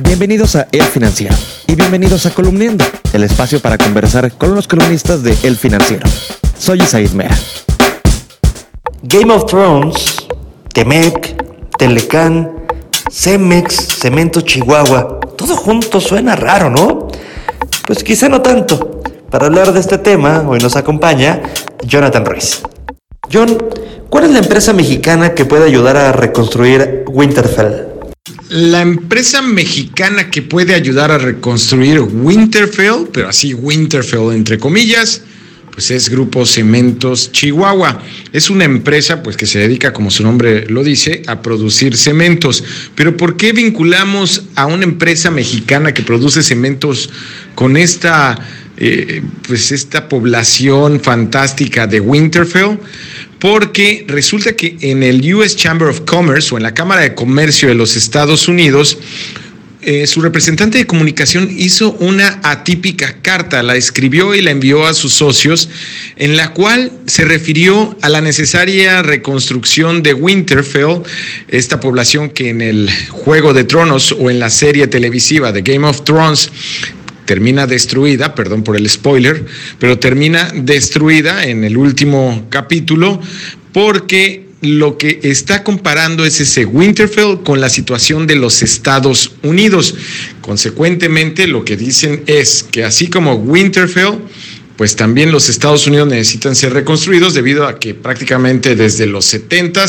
Bienvenidos a El Financiero y bienvenidos a Columniendo, el espacio para conversar con los columnistas de El Financiero. Soy Isaid Mea. Game of Thrones, Temec, Telecán, Cemex, Cemento Chihuahua, todo junto suena raro, ¿no? Pues quizá no tanto. Para hablar de este tema, hoy nos acompaña Jonathan Ruiz. John, ¿cuál es la empresa mexicana que puede ayudar a reconstruir Winterfell? La empresa mexicana que puede ayudar a reconstruir Winterfell, pero así Winterfell entre comillas, pues es Grupo Cementos Chihuahua. Es una empresa pues que se dedica, como su nombre lo dice, a producir cementos. Pero ¿por qué vinculamos a una empresa mexicana que produce cementos con esta eh, pues esta población fantástica de Winterfell? Porque resulta que en el US Chamber of Commerce o en la Cámara de Comercio de los Estados Unidos eh, su representante de comunicación hizo una atípica carta, la escribió y la envió a sus socios, en la cual se refirió a la necesaria reconstrucción de Winterfell, esta población que en el Juego de Tronos o en la serie televisiva de Game of Thrones termina destruida, perdón por el spoiler, pero termina destruida en el último capítulo porque lo que está comparando es ese Winterfell con la situación de los Estados Unidos. Consecuentemente, lo que dicen es que así como Winterfell, pues también los Estados Unidos necesitan ser reconstruidos debido a que prácticamente desde los 70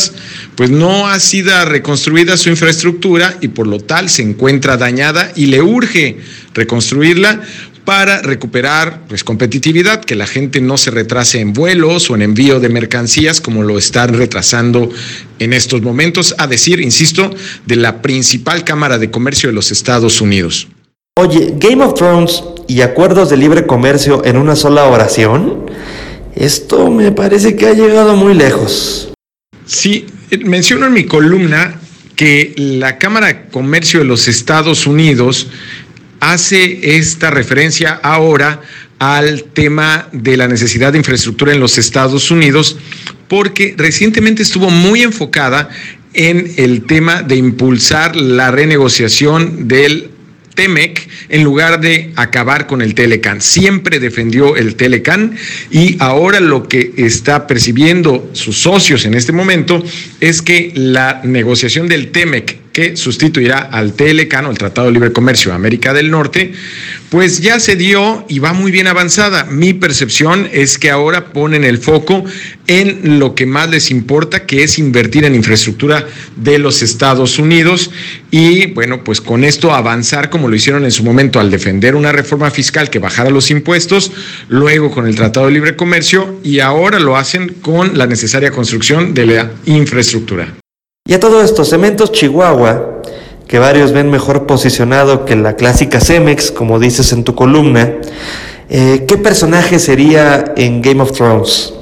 pues no ha sido reconstruida su infraestructura y por lo tal se encuentra dañada y le urge reconstruirla para recuperar pues, competitividad, que la gente no se retrase en vuelos o en envío de mercancías como lo están retrasando en estos momentos, a decir, insisto, de la principal Cámara de Comercio de los Estados Unidos. Oye, Game of Thrones y acuerdos de libre comercio en una sola oración, esto me parece que ha llegado muy lejos. Sí, menciono en mi columna que la Cámara de Comercio de los Estados Unidos hace esta referencia ahora al tema de la necesidad de infraestructura en los Estados Unidos, porque recientemente estuvo muy enfocada en el tema de impulsar la renegociación del Temec en lugar de acabar con el Telecan. Siempre defendió el Telecan y ahora lo que está percibiendo sus socios en este momento es que la negociación del Temec que sustituirá al Telecano, el Tratado de Libre Comercio de América del Norte, pues ya se dio y va muy bien avanzada. Mi percepción es que ahora ponen el foco en lo que más les importa, que es invertir en infraestructura de los Estados Unidos y bueno, pues con esto avanzar como lo hicieron en su momento al defender una reforma fiscal que bajara los impuestos, luego con el Tratado de Libre Comercio y ahora lo hacen con la necesaria construcción de la infraestructura. Y a todo esto, Cementos Chihuahua, que varios ven mejor posicionado que la clásica Cemex, como dices en tu columna, eh, ¿qué personaje sería en Game of Thrones?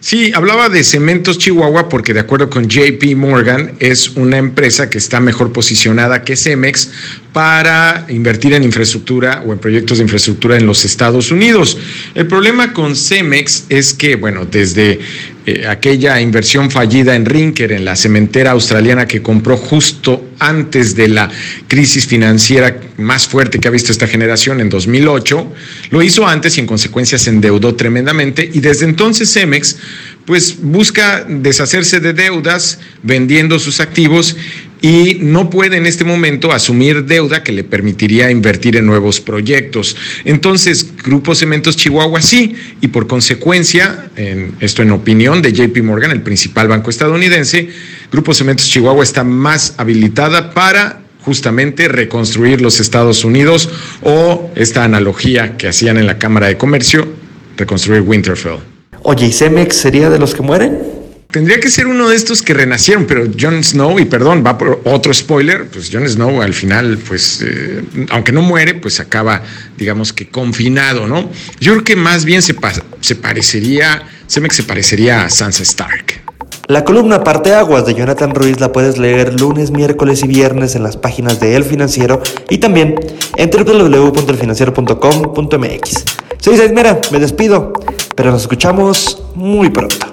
Sí, hablaba de Cementos Chihuahua porque de acuerdo con JP Morgan es una empresa que está mejor posicionada que Cemex para invertir en infraestructura o en proyectos de infraestructura en los Estados Unidos. El problema con Cemex es que, bueno, desde eh, aquella inversión fallida en Rinker, en la cementera australiana que compró justo antes de la crisis financiera más fuerte que ha visto esta generación en 2008, lo hizo antes y en consecuencia se endeudó tremendamente y desde entonces Cemex pues busca deshacerse de deudas vendiendo sus activos y no puede en este momento asumir deuda que le permitiría invertir en nuevos proyectos. Entonces, Grupo Cementos Chihuahua sí, y por consecuencia, en, esto en opinión de JP Morgan, el principal banco estadounidense, Grupo Cementos Chihuahua está más habilitada para justamente reconstruir los Estados Unidos o esta analogía que hacían en la Cámara de Comercio, reconstruir Winterfell. Oye, ¿y Cemex sería de los que mueren? Tendría que ser uno de estos que renacieron, pero Jon Snow, y perdón, va por otro spoiler, pues Jon Snow al final, pues, eh, aunque no muere, pues acaba, digamos que confinado, ¿no? Yo creo que más bien se, se parecería, que se parecería a Sansa Stark. La columna Aguas de Jonathan Ruiz la puedes leer lunes, miércoles y viernes en las páginas de El Financiero y también en www.elfinanciero.com.mx. Soy Ismael me despido, pero nos escuchamos muy pronto.